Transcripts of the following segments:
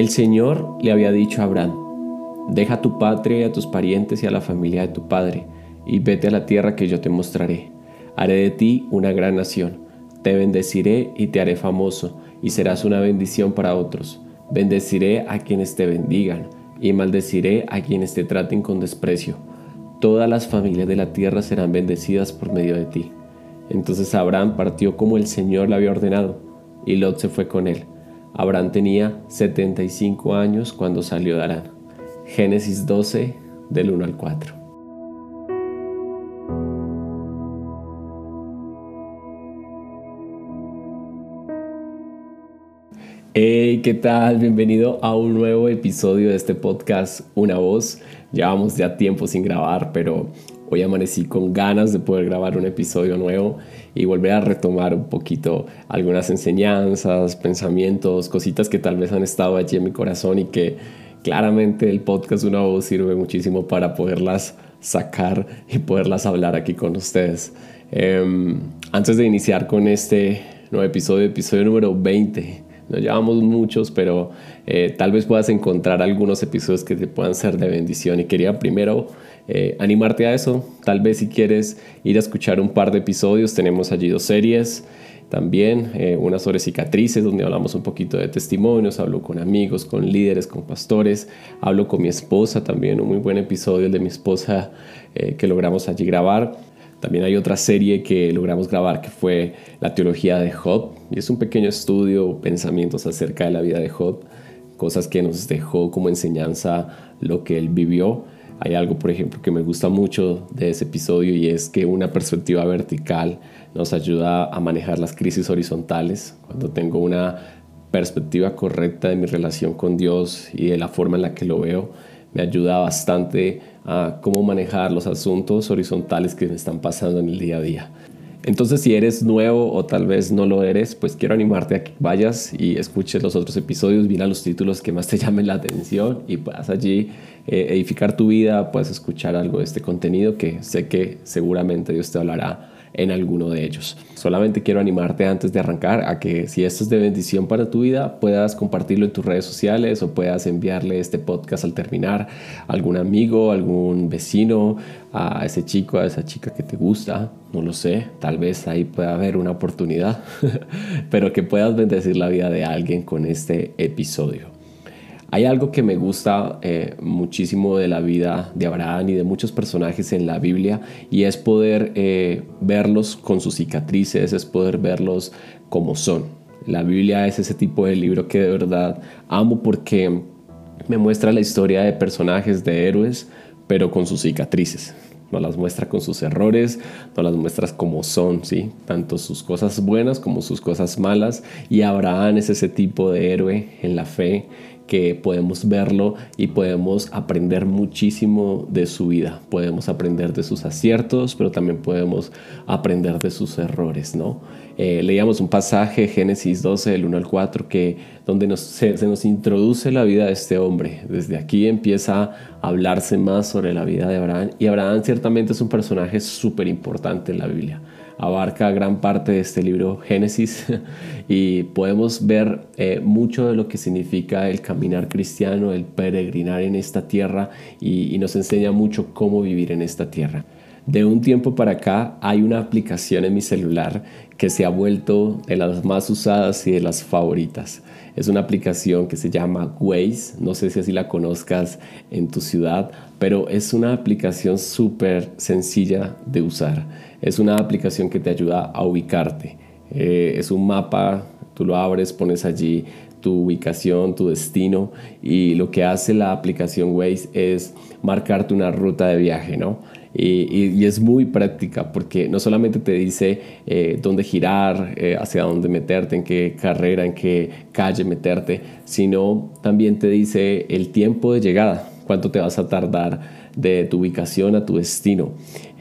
El Señor le había dicho a Abraham, deja tu patria, a tus parientes y a la familia de tu padre, y vete a la tierra que yo te mostraré. Haré de ti una gran nación, te bendeciré y te haré famoso, y serás una bendición para otros. Bendeciré a quienes te bendigan, y maldeciré a quienes te traten con desprecio. Todas las familias de la tierra serán bendecidas por medio de ti. Entonces Abraham partió como el Señor le había ordenado, y Lot se fue con él. Abraham tenía 75 años cuando salió de Arán. Génesis 12, del 1 al 4. Hey, ¿qué tal? Bienvenido a un nuevo episodio de este podcast Una Voz. Llevamos ya tiempo sin grabar, pero hoy amanecí con ganas de poder grabar un episodio nuevo y volver a retomar un poquito algunas enseñanzas, pensamientos, cositas que tal vez han estado allí en mi corazón y que claramente el podcast Una Voz sirve muchísimo para poderlas sacar y poderlas hablar aquí con ustedes. Em, antes de iniciar con este nuevo episodio, episodio número 20, no llevamos muchos, pero eh, tal vez puedas encontrar algunos episodios que te puedan ser de bendición. Y quería primero eh, animarte a eso. Tal vez si quieres ir a escuchar un par de episodios, tenemos allí dos series también, eh, una sobre cicatrices, donde hablamos un poquito de testimonios, hablo con amigos, con líderes, con pastores, hablo con mi esposa también, un muy buen episodio de mi esposa que logramos allí grabar. También hay otra serie que logramos grabar que fue la teología de Job y es un pequeño estudio, pensamientos acerca de la vida de Job, cosas que nos dejó como enseñanza lo que él vivió. Hay algo, por ejemplo, que me gusta mucho de ese episodio y es que una perspectiva vertical nos ayuda a manejar las crisis horizontales. Cuando tengo una perspectiva correcta de mi relación con Dios y de la forma en la que lo veo, me ayuda bastante a cómo manejar los asuntos horizontales que me están pasando en el día a día. Entonces, si eres nuevo o tal vez no lo eres, pues quiero animarte a que vayas y escuches los otros episodios, mira los títulos que más te llamen la atención y puedas allí eh, edificar tu vida, puedes escuchar algo de este contenido que sé que seguramente Dios te hablará en alguno de ellos. Solamente quiero animarte antes de arrancar a que si esto es de bendición para tu vida, puedas compartirlo en tus redes sociales o puedas enviarle este podcast al terminar a algún amigo, algún vecino, a ese chico, a esa chica que te gusta, no lo sé, tal vez ahí pueda haber una oportunidad, pero que puedas bendecir la vida de alguien con este episodio. Hay algo que me gusta eh, muchísimo de la vida de Abraham y de muchos personajes en la Biblia y es poder eh, verlos con sus cicatrices, es poder verlos como son. La Biblia es ese tipo de libro que de verdad amo porque me muestra la historia de personajes, de héroes, pero con sus cicatrices. No las muestra con sus errores, no las muestras como son, ¿sí? Tanto sus cosas buenas como sus cosas malas. Y Abraham es ese tipo de héroe en la fe que podemos verlo y podemos aprender muchísimo de su vida. Podemos aprender de sus aciertos, pero también podemos aprender de sus errores, ¿no? Eh, leíamos un pasaje, Génesis 12, del 1 al 4, que, donde se, se nos introduce la vida de este hombre. Desde aquí empieza a hablarse más sobre la vida de Abraham. Y Abraham ciertamente es un personaje súper importante en la Biblia abarca gran parte de este libro Génesis y podemos ver eh, mucho de lo que significa el caminar cristiano, el peregrinar en esta tierra y, y nos enseña mucho cómo vivir en esta tierra. De un tiempo para acá hay una aplicación en mi celular que se ha vuelto de las más usadas y de las favoritas. Es una aplicación que se llama Waze, no sé si así la conozcas en tu ciudad, pero es una aplicación súper sencilla de usar. Es una aplicación que te ayuda a ubicarte. Eh, es un mapa, tú lo abres, pones allí tu ubicación, tu destino y lo que hace la aplicación Waze es marcarte una ruta de viaje, ¿no? Y, es muy práctica porque no solamente te dice eh, dónde girar, eh, hacia dónde meterte, en qué carrera, en qué calle meterte, sino también te dice el tiempo de llegada, cuánto te vas a tardar de tu ubicación a tu destino.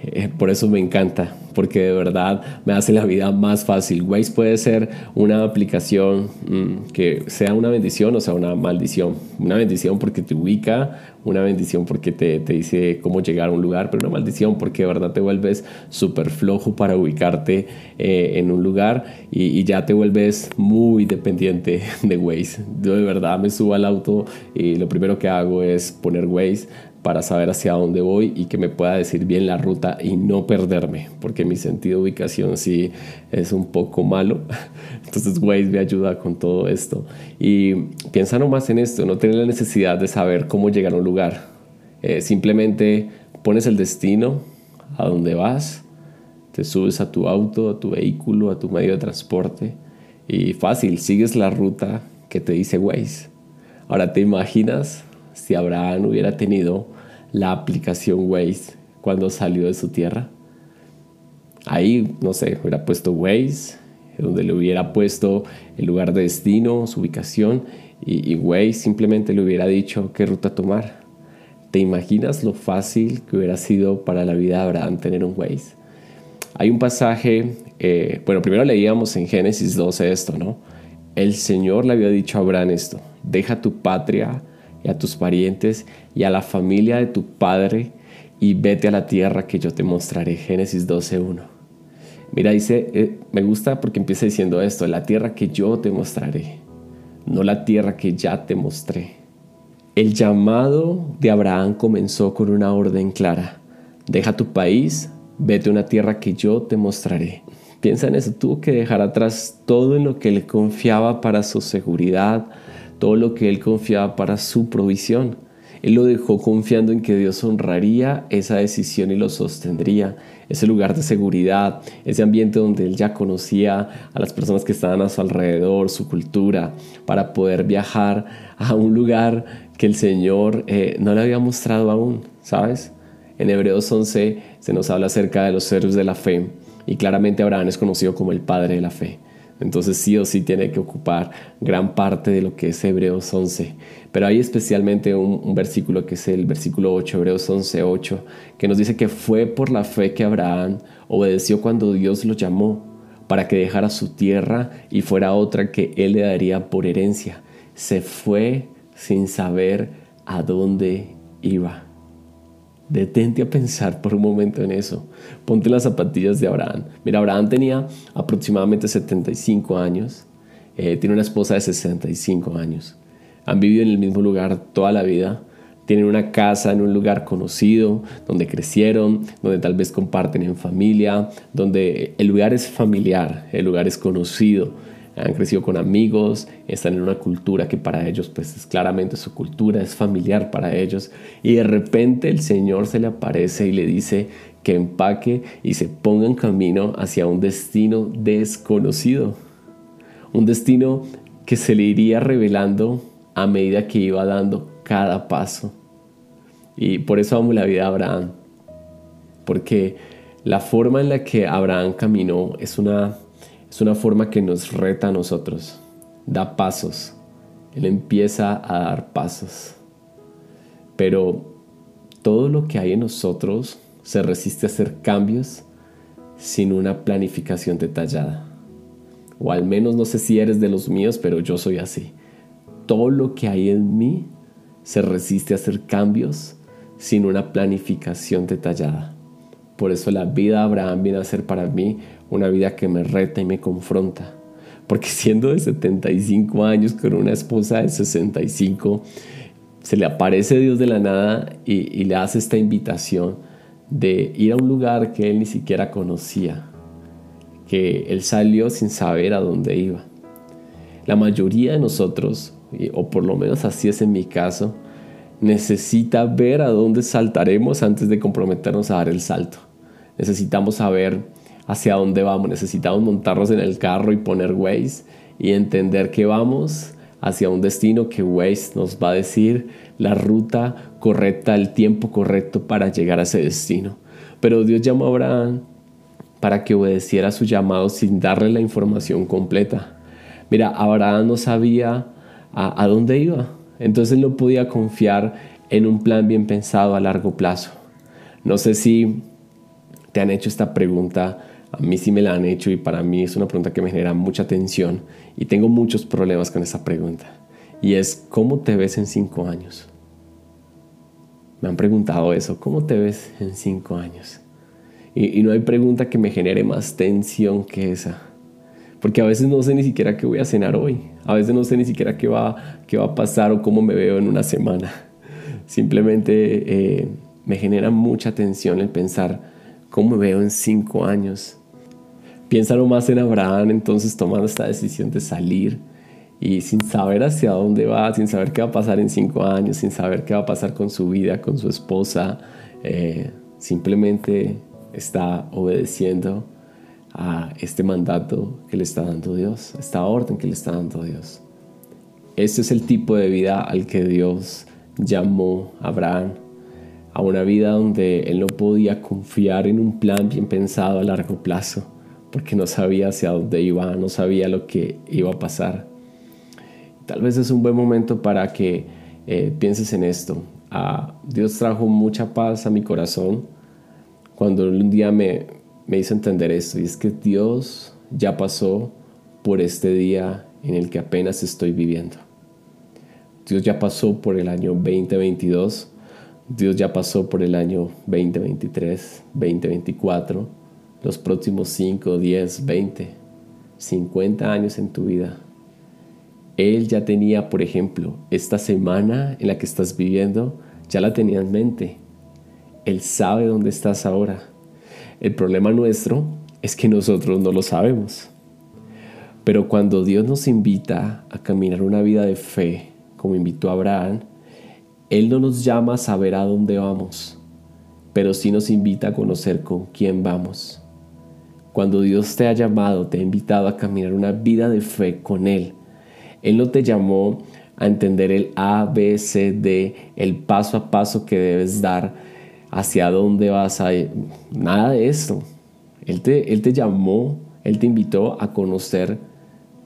Eh, por eso me encanta, porque de verdad me hace la vida más fácil. Waze puede ser una aplicación mm, que sea una bendición o sea una maldición. Una bendición porque te ubica, una bendición porque te, te dice cómo llegar a un lugar, pero una maldición porque de verdad te vuelves súper flojo para ubicarte eh, en un lugar y, y, ya te vuelves muy dependiente de Waze. Yo de verdad me subo al auto y lo primero que hago es poner Waze para saber hacia dónde voy y que me pueda decir bien la ruta y no perderme, porque mi sentido de ubicación sí es un poco malo. Entonces Waze me ayuda con todo esto. Y piensa nomás en esto, no tener la necesidad de saber cómo llegar a un lugar. Eh, simplemente pones el destino, a dónde vas, te subes a tu auto, a tu vehículo, a tu medio de transporte y fácil, sigues la ruta que te dice Waze. Ahora te imaginas si Abraham hubiera tenido la aplicación Waze cuando salió de su tierra. Ahí, no sé, hubiera puesto Waze, donde le hubiera puesto el lugar de destino, su ubicación, y, y Waze simplemente le hubiera dicho qué ruta tomar. ¿Te imaginas lo fácil que hubiera sido para la vida de Abraham tener un Waze? Hay un pasaje, eh, bueno, primero leíamos en Génesis 12 esto, ¿no? El Señor le había dicho a Abraham esto, deja tu patria, y a tus parientes y a la familia de tu padre y vete a la tierra que yo te mostraré. Génesis 12.1. Mira, dice, eh, me gusta porque empieza diciendo esto, la tierra que yo te mostraré, no la tierra que ya te mostré. El llamado de Abraham comenzó con una orden clara. Deja tu país, vete a una tierra que yo te mostraré. Piensa en eso, tuvo que dejar atrás todo en lo que le confiaba para su seguridad, todo lo que él confiaba para su provisión. Él lo dejó confiando en que Dios honraría esa decisión y lo sostendría. Ese lugar de seguridad, ese ambiente donde él ya conocía a las personas que estaban a su alrededor, su cultura, para poder viajar a un lugar que el Señor eh, no le había mostrado aún, ¿sabes? En Hebreos 11 se nos habla acerca de los héroes de la fe y claramente Abraham es conocido como el padre de la fe. Entonces sí o sí tiene que ocupar gran parte de lo que es Hebreos 11. Pero hay especialmente un, versículo que es el versículo 8, Hebreos 11, 8, que nos dice que fue por la fe que Abraham obedeció cuando Dios lo llamó para que dejara su tierra y fuera otra que él le daría por herencia. Se fue sin saber a dónde iba. Detente a pensar por un momento en eso. Ponte las zapatillas de Abraham. Mira, Abraham tenía aproximadamente 75 años. Eh, tiene una esposa de 65 años. Han vivido en el mismo lugar toda la vida. Tienen una casa en un lugar conocido, donde crecieron, donde tal vez comparten en familia, donde el lugar es familiar, el lugar es conocido han crecido con amigos, están en una cultura que para ellos pues es claramente su cultura, es familiar para ellos y de repente el Señor se le aparece y le dice que empaque y se ponga en camino hacia un destino desconocido, un destino que se le iría revelando a medida que iba dando cada paso. Y por eso amo la vida de Abraham, porque la forma en la que Abraham caminó es una es una forma que nos reta a nosotros, da pasos, Él empieza a dar pasos. Pero todo lo que hay en nosotros se resiste a hacer cambios sin una planificación detallada. O al menos no sé si eres de los míos, pero yo soy así. Todo lo que hay en mí se resiste a hacer cambios sin una planificación detallada. Por eso la vida de Abraham viene a ser para mí una vida que me reta y me confronta. Porque siendo de 75 años con una esposa de 65, se le aparece Dios de la nada y, le hace esta invitación de ir a un lugar que él ni siquiera conocía, que él salió sin saber a dónde iba. La mayoría de nosotros, o por lo menos así es en mi caso, necesita ver a dónde saltaremos antes de comprometernos a dar el salto. Necesitamos saber hacia dónde vamos. Necesitamos montarnos en el carro y poner Waze y entender que vamos hacia un destino que Waze nos va a decir la ruta correcta, el tiempo correcto para llegar a ese destino. Pero Dios llamó a Abraham para que obedeciera su llamado sin darle la información completa. Mira, Abraham no sabía a, a dónde iba, entonces no podía confiar en un plan bien pensado a largo plazo. No sé si te han hecho esta pregunta A mí sí me la han hecho y para mí es una pregunta que me genera mucha tensión y tengo muchos problemas con esa pregunta. Y es, ¿cómo te ves en cinco años? Me han preguntado eso, ¿cómo te ves en cinco años? Y, y no hay pregunta que me genere más tensión que esa. Porque a veces no sé ni siquiera qué voy a cenar hoy. A veces no sé ni siquiera qué va, qué va a pasar o cómo me veo en una semana. Simplemente eh, me genera mucha tensión el pensar cómo me veo en cinco años. Piénsalo más en Abraham entonces tomando esta decisión de salir y sin saber hacia dónde va, sin saber qué va a pasar en cinco años, sin saber qué va a pasar con su vida, con su esposa, eh, simplemente está obedeciendo a este mandato que le está dando Dios, a esta orden que le está dando Dios. Este es el tipo de vida al que Dios llamó a Abraham, a una vida donde él no podía confiar en un plan bien pensado a largo plazo, porque no sabía hacia dónde iba, no sabía lo que iba a pasar. Tal vez es un buen momento para que eh, pienses en esto. Ah, Dios trajo mucha paz a mi corazón cuando un día me, me hizo entender esto y es que Dios ya pasó por este día en el que apenas estoy viviendo. Dios ya pasó por el año 2022, Dios ya pasó por el año 2023, 2024, los próximos 5, 10, 20, 50 años en tu vida. Él ya tenía, por ejemplo, esta semana en la que estás viviendo, ya la tenía en mente. Él sabe dónde estás ahora. El problema nuestro es que nosotros no lo sabemos. Pero cuando Dios nos invita a caminar una vida de fe, como invitó a Abraham, Él no nos llama a saber a dónde vamos, pero sí nos invita a conocer con quién vamos. Cuando Dios te ha llamado, te ha invitado a caminar una vida de fe con Él, Él no te llamó a entender el A, B, C, D, el paso a paso que debes dar hacia dónde vas a ir. Nada de esto. Él te, él te llamó, Él te invitó a conocer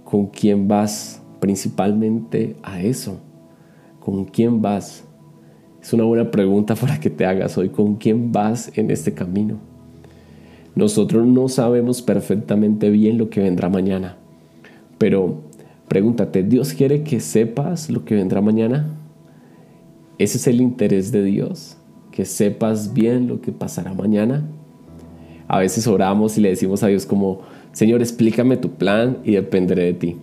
con quién vas, principalmente a eso. ¿Con quién vas? Es una buena pregunta para que te hagas hoy. ¿Con quién vas en este camino? Nosotros no sabemos perfectamente bien lo que vendrá mañana, pero pregúntate, ¿Dios quiere que sepas lo que vendrá mañana? ¿Ese es el interés de Dios? que sepas bien lo que pasará mañana. A veces oramos y le decimos a Dios como, Señor, explícame tu plan y dependeré de ti.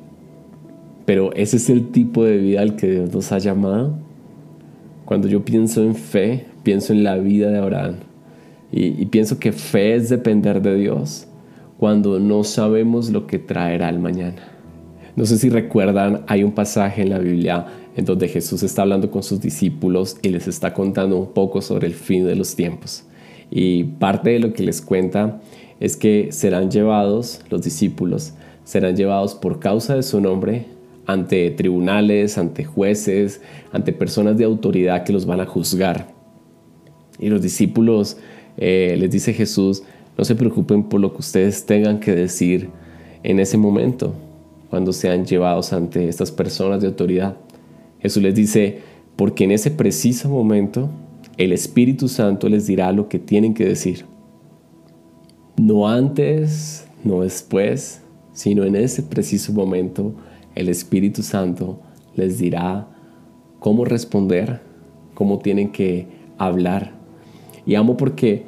Pero ese es el tipo de vida al que Dios nos ha llamado. Cuando yo pienso en fe, pienso en la vida de Abraham. Y, y pienso que fe es depender de Dios cuando no sabemos lo que traerá el mañana. No sé si recuerdan, hay un pasaje en la Biblia en donde Jesús está hablando con sus discípulos y les está contando un poco sobre el fin de los tiempos. Y parte de lo que les cuenta es que serán llevados, los discípulos, serán llevados por causa de su nombre ante tribunales, ante jueces, ante personas de autoridad que los van a juzgar. Y los discípulos eh, les dice Jesús, no se preocupen por lo que ustedes tengan que decir en ese momento, cuando sean llevados ante estas personas de autoridad. Jesús les dice, porque en ese preciso momento el Espíritu Santo les dirá lo que tienen que decir. No antes, no después, sino en ese preciso momento el Espíritu Santo les dirá cómo responder, cómo tienen que hablar. Y amo porque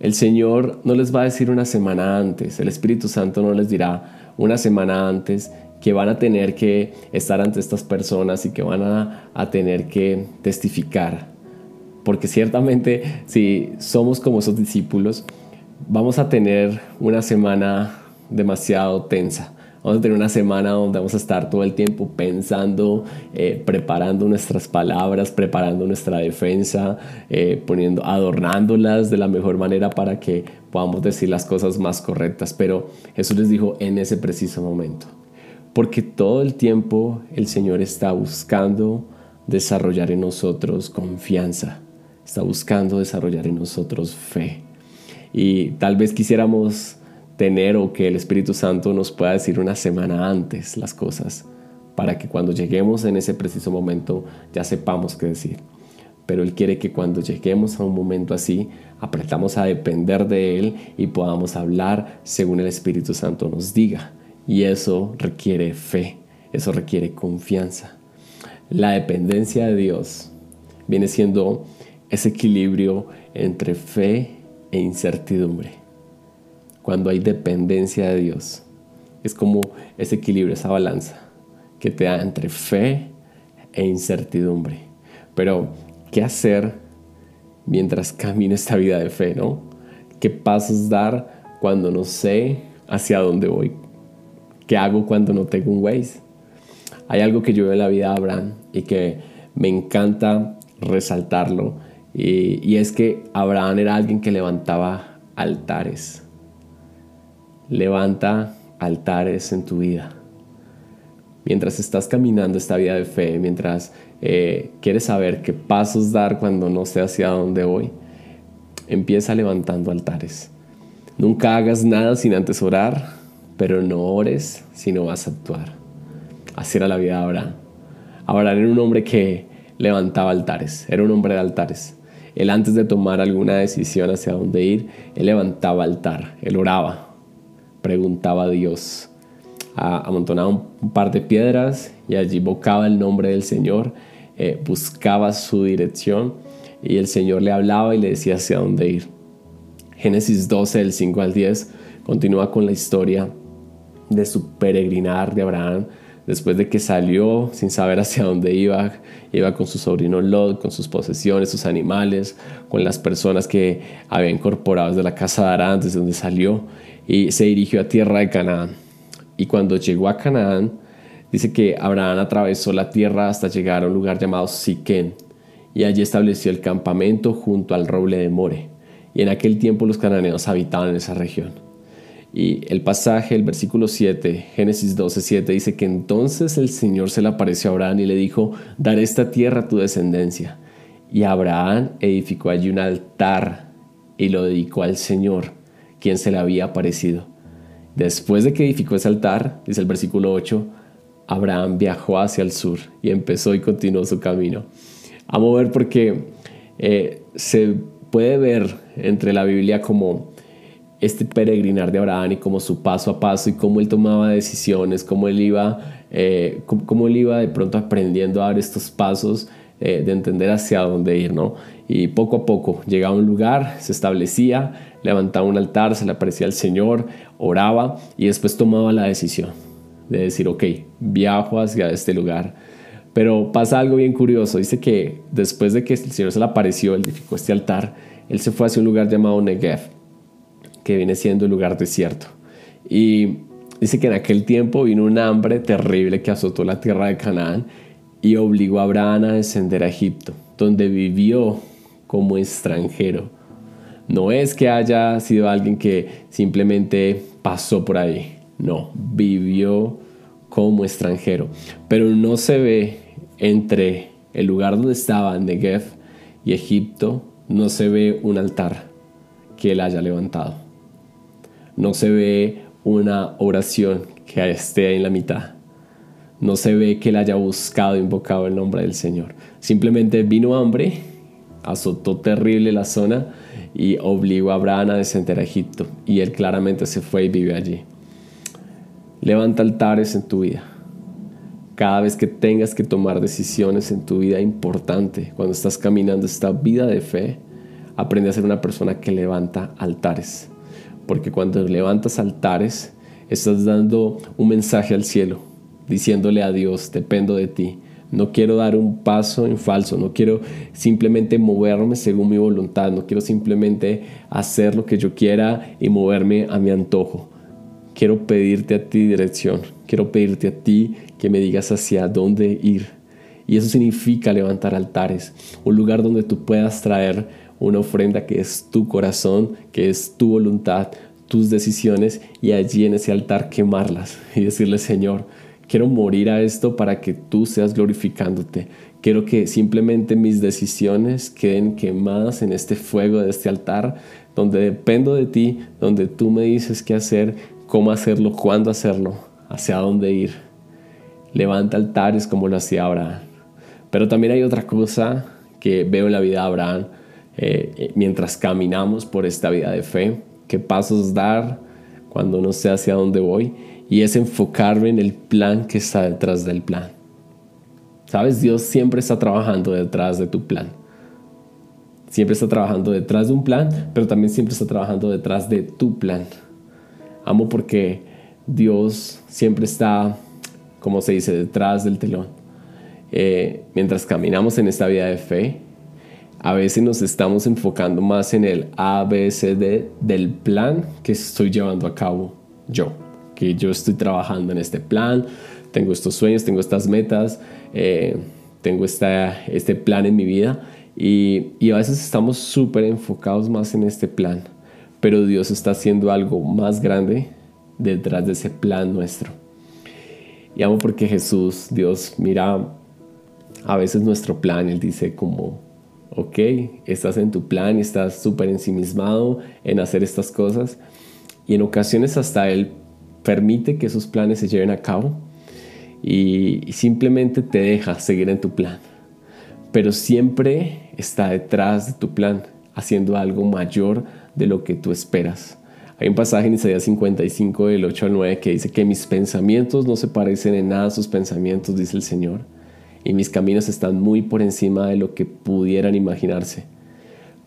el Señor no les va a decir una semana antes, el Espíritu Santo no les dirá una semana antes que van a tener que estar ante estas personas y que van a, tener que testificar. Porque ciertamente si somos como esos discípulos, vamos a tener una semana demasiado tensa. Vamos a tener una semana donde vamos a estar todo el tiempo pensando, eh, preparando nuestras palabras, preparando nuestra defensa, eh, poniendo, adornándolas de la mejor manera para que podamos decir las cosas más correctas. Pero Jesús les dijo en ese preciso momento. Porque todo el tiempo el Señor está buscando desarrollar en nosotros confianza, está buscando desarrollar en nosotros fe. Y tal vez quisiéramos tener o que el Espíritu Santo nos pueda decir una semana antes las cosas, para que cuando lleguemos en ese preciso momento ya sepamos qué decir. pero Él quiere que cuando lleguemos a un momento así, apretamos a depender de Él y podamos hablar según el Espíritu Santo nos diga. Y eso requiere fe, eso requiere confianza. La dependencia de Dios viene siendo ese equilibrio entre fe e incertidumbre. Cuando hay dependencia de Dios, es como ese equilibrio, esa balanza que te da entre fe e incertidumbre. Pero, ¿qué hacer mientras camino esta vida de fe, no? ¿Qué pasos dar cuando no sé hacia dónde voy? ¿Qué hago cuando no tengo un Waze? Hay algo que yo veo en la vida de Abraham y que me encanta resaltarlo y, y es que Abraham era alguien que levantaba altares. Levanta altares en tu vida. Mientras estás caminando esta vida de fe, mientras eh, quieres saber qué pasos dar cuando no sé hacia dónde voy, empieza levantando altares. Nunca hagas nada sin antes orar, pero no ores si no vas a actuar. Así era la vida de Abraham. Abraham era un hombre que levantaba altares, era un hombre de altares. Él antes de tomar alguna decisión hacia dónde ir, él levantaba altar, él oraba, preguntaba a Dios, amontonaba un par de piedras y allí invocaba el nombre del Señor, eh, buscaba su dirección y el Señor le hablaba y le decía hacia dónde ir. Génesis 12, del 5 al 10, continúa con la historia de su peregrinar de Abraham después de que salió sin saber hacia dónde iba, iba con su sobrino Lot, con sus posesiones, sus animales, con las personas que había incorporado desde la casa de Arán, desde donde salió, y se dirigió a tierra de Canaán. Y cuando llegó a Canaán, dice que Abraham atravesó la tierra hasta llegar a un lugar llamado Siquén, y allí estableció el campamento junto al roble de More. Y en aquel tiempo los cananeos habitaban en esa región. Y el pasaje, el versículo 7, Génesis 12, 7, dice que entonces el Señor se le apareció a Abraham y le dijo, daré esta tierra a tu descendencia. Y Abraham edificó allí un altar y lo dedicó al Señor, quien se le había aparecido. Después de que edificó ese altar, dice el versículo 8, Abraham viajó hacia el sur y empezó y continuó su camino. A mover porque eh, se puede ver entre la Biblia como este peregrinar de Abraham y como su paso a paso y cómo él tomaba decisiones, cómo él iba, eh, cómo, él iba de pronto aprendiendo a dar estos pasos eh, de entender hacia dónde ir, ¿no? Y poco a poco llegaba a un lugar, se establecía, levantaba un altar, se le aparecía al Señor, oraba y después tomaba la decisión de decir, ok, viajo hacia este lugar. Pero pasa algo bien curioso, dice que después de que el Señor se le apareció, él edificó este altar, él se fue hacia un lugar llamado Negev que viene siendo el lugar desierto. Y dice que en aquel tiempo vino un hambre terrible que azotó la tierra de Canaán y obligó a Abraham a descender a Egipto, donde vivió como extranjero. No es que haya sido alguien que simplemente pasó por ahí, no, vivió como extranjero. Pero no se ve entre el lugar donde estaba Negev y Egipto, no se ve un altar que él haya levantado no se ve una oración que esté en la mitad. No se ve que él haya buscado, invocado el nombre del Señor. Simplemente vino hambre, azotó terrible la zona y obligó a Abraham a descender a Egipto. Y él claramente se fue y vive allí. Levanta altares en tu vida. Cada vez que tengas que tomar decisiones en tu vida importante, cuando estás caminando esta vida de fe, aprende a ser una persona que levanta altares porque cuando levantas altares, estás dando un mensaje al cielo, diciéndole a Dios, dependo de ti. No quiero dar un paso en falso, no quiero simplemente moverme según mi voluntad, no quiero simplemente hacer lo que yo quiera y moverme a mi antojo. Quiero pedirte a ti dirección, quiero pedirte a ti que me digas hacia dónde ir. Y eso significa levantar altares, un lugar donde tú puedas traer una ofrenda que es tu corazón, que es tu voluntad, tus decisiones y allí en ese altar quemarlas y decirle, Señor, quiero morir a esto para que tú seas glorificándote. Quiero que simplemente mis decisiones queden quemadas en este fuego de este altar, donde dependo de ti, donde tú me dices qué hacer, cómo hacerlo, cuándo hacerlo, hacia dónde ir. Levanta altares como lo hacía Abraham. Pero también hay otra cosa que veo en la vida de Abraham eh, mientras caminamos por esta vida de fe, qué pasos dar cuando no sé hacia dónde voy, y es enfocarme en el plan que está detrás del plan. Sabes, Dios siempre está trabajando detrás de tu plan. Siempre está trabajando detrás de un plan, pero también siempre está trabajando detrás de tu plan. Amo porque Dios siempre está, como se dice, detrás del telón. Eh, mientras caminamos en esta vida de fe, a veces nos estamos enfocando más en el ABCD del plan que estoy llevando a cabo yo. Que yo estoy trabajando en este plan, tengo estos sueños, tengo estas metas, eh, tengo esta, este plan en mi vida. Y, y a veces estamos súper enfocados más en este plan. Pero Dios está haciendo algo más grande detrás de ese plan nuestro. Y amo porque Jesús, Dios, mira a veces nuestro plan, Él dice como, ok, estás en tu plan y estás súper ensimismado en hacer estas cosas. Y en ocasiones hasta Él permite que esos planes se lleven a cabo y, y simplemente te deja seguir en tu plan. Pero siempre está detrás de tu plan, haciendo algo mayor de lo que tú esperas. Hay un pasaje en Isaías 55 del 8 al 9 que dice que mis pensamientos no se parecen en nada a sus pensamientos, dice el Señor, y mis caminos están muy por encima de lo que pudieran imaginarse.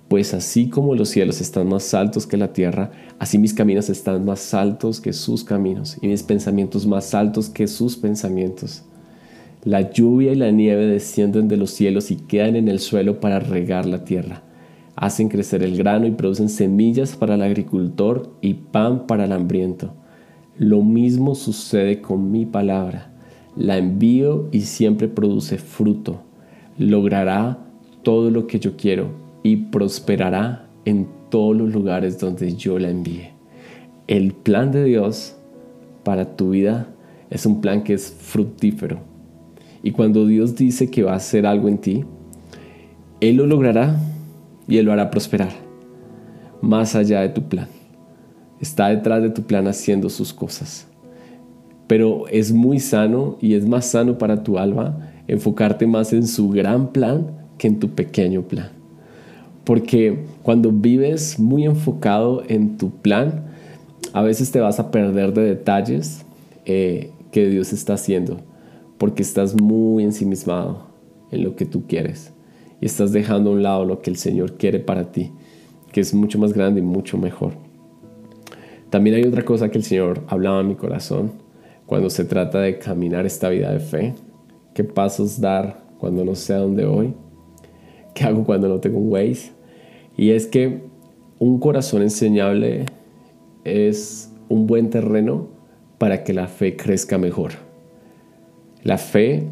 Pues así como los cielos están más altos que la tierra, así mis caminos están más altos que sus caminos, y mis pensamientos más altos que sus pensamientos. La lluvia y la nieve descienden de los cielos y quedan en el suelo para regar la tierra hacen crecer el grano y producen semillas para el agricultor y pan para el hambriento. Lo mismo sucede con mi palabra. La envío y siempre produce fruto. Logrará todo lo que yo quiero y prosperará en todos los lugares donde yo la envíe. El plan de Dios para tu vida es un plan que es fructífero. Y cuando Dios dice que va a hacer algo en ti, Él lo logrará y Él lo hará prosperar más allá de tu plan. Está detrás de tu plan haciendo sus cosas. Pero es muy sano y es más sano para tu alma enfocarte más en su gran plan que en tu pequeño plan. Porque cuando vives muy enfocado en tu plan, a veces te vas a perder de detalles eh, que Dios está haciendo, porque estás muy ensimismado en lo que tú quieres y estás dejando a un lado lo que el Señor quiere para ti, que es mucho más grande y mucho mejor. También hay otra cosa que el Señor hablaba en mi corazón cuando se trata de caminar esta vida de fe. ¿Qué pasos dar cuando no sé a dónde voy? ¿Qué hago cuando no tengo un Waze? Y es que un corazón enseñable es un buen terreno para que la fe crezca mejor. La fe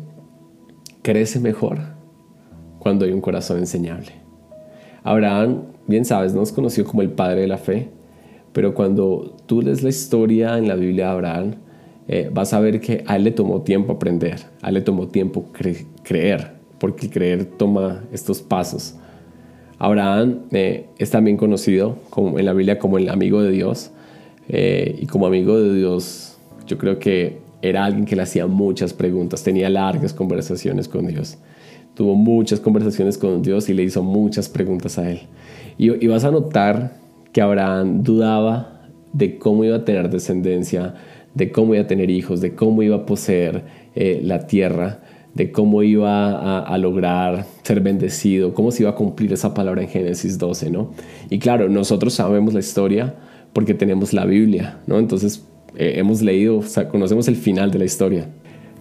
crece mejor cuando hay un corazón enseñable. Abraham, bien sabes, no es conocido como el padre de la fe, pero cuando tú lees la historia en la Biblia de Abraham, eh, vas a ver que a él le tomó tiempo aprender, a él le tomó tiempo creer, porque creer toma estos pasos. Abraham eh, es también conocido en la Biblia como el amigo de Dios, eh, y como amigo de Dios, yo creo que era alguien que le hacía muchas preguntas, tenía largas conversaciones con Dios tuvo muchas conversaciones con Dios y le hizo muchas preguntas a él. Y, vas a notar que Abraham dudaba de cómo iba a tener descendencia, de cómo iba a tener hijos, de cómo iba a poseer eh, la tierra, de cómo iba a, lograr ser bendecido, cómo se iba a cumplir esa palabra en Génesis 12, ¿no? Y claro, nosotros sabemos la historia porque tenemos la Biblia, ¿no? Entonces eh, hemos leído, o sea, conocemos el final de la historia.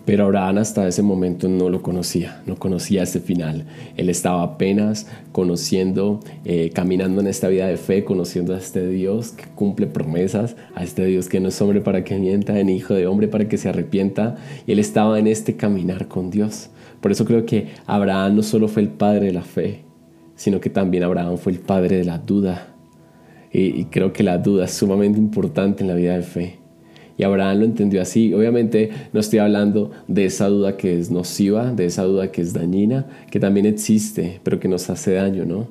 Pero Abraham hasta ese momento no lo conocía, no conocía ese final. Él estaba apenas conociendo, eh, caminando en esta vida de fe, conociendo a este Dios que cumple promesas, a este Dios que no es hombre para que mienta, ni hijo de hombre para que se arrepienta. Y él estaba en este caminar con Dios. Por eso creo que Abraham no solo fue el padre de la fe, sino que también Abraham fue el padre de la duda. y creo que la duda es sumamente importante en la vida de fe. Y Abraham lo entendió así. Obviamente no estoy hablando de esa duda que es nociva, de esa duda que es dañina, que también existe, pero que nos hace daño, ¿no?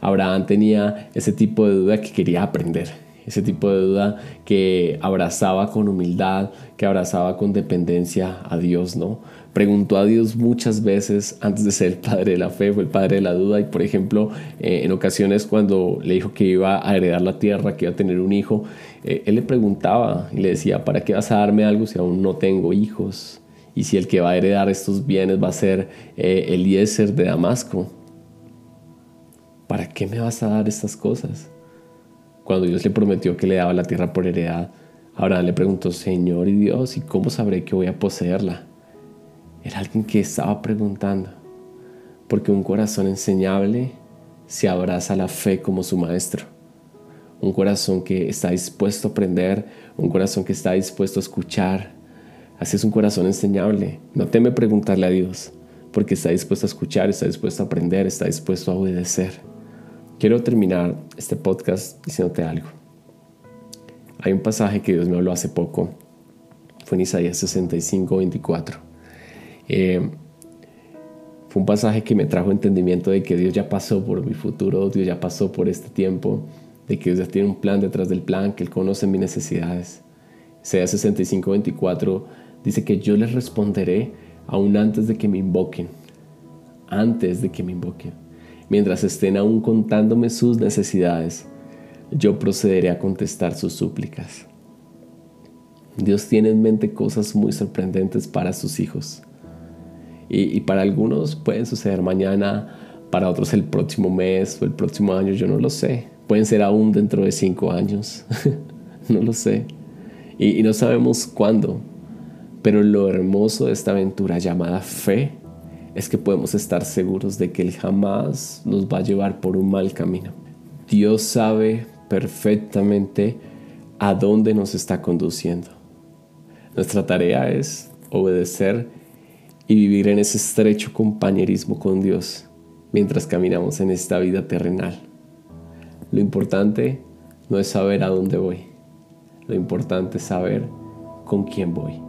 Abraham tenía ese tipo de duda que quería aprender. ese tipo de duda que abrazaba con humildad, que abrazaba con dependencia a Dios, ¿no? Preguntó a Dios muchas veces antes de ser el padre de la fe, fue el padre de la duda y por ejemplo eh, en ocasiones cuando le dijo que iba a heredar la tierra, que iba a tener un hijo, eh, él le preguntaba y le decía, ¿para qué vas a darme algo si aún no tengo hijos? Y si el que va a heredar estos bienes va a ser eh, Eliezer de Damasco, ¿para qué me vas a dar estas cosas? Cuando Dios le prometió que le daba la tierra por heredad, Abraham le preguntó, Señor y Dios, ¿y cómo sabré que voy a poseerla? Era alguien que estaba preguntando, porque un corazón enseñable se abraza a la fe como su maestro. Un corazón que está dispuesto a aprender, un corazón que está dispuesto a escuchar. Así es un corazón enseñable. No teme preguntarle a Dios, porque está dispuesto a escuchar, está dispuesto a aprender, está dispuesto a obedecer. Quiero terminar este podcast diciéndote algo. Hay un pasaje que Dios me habló hace poco, fue en Isaías 65, 24. Eh, fue un pasaje que me trajo entendimiento de que Dios ya pasó por mi futuro, Dios ya pasó por este tiempo, de que Dios tiene un plan detrás del plan, que Él conoce mis necesidades. Isaías 65, 24 dice que yo les responderé aún antes de que me invoquen, antes de que me invoquen mientras estén aún contándome sus necesidades, yo procederé a contestar sus súplicas. Dios tiene en mente cosas muy sorprendentes para sus hijos. Y, para algunos pueden suceder mañana, para otros el próximo mes o el próximo año, yo no lo sé. Pueden ser aún dentro de cinco años, no lo sé. y no sabemos cuándo. Pero lo hermoso de esta aventura llamada fe es que podemos estar seguros de que Él jamás nos va a llevar por un mal camino. Dios sabe perfectamente a dónde nos está conduciendo. Nuestra tarea es obedecer y vivir en ese estrecho compañerismo con Dios mientras caminamos en esta vida terrenal. Lo importante no es saber a dónde voy, lo importante es saber con quién voy.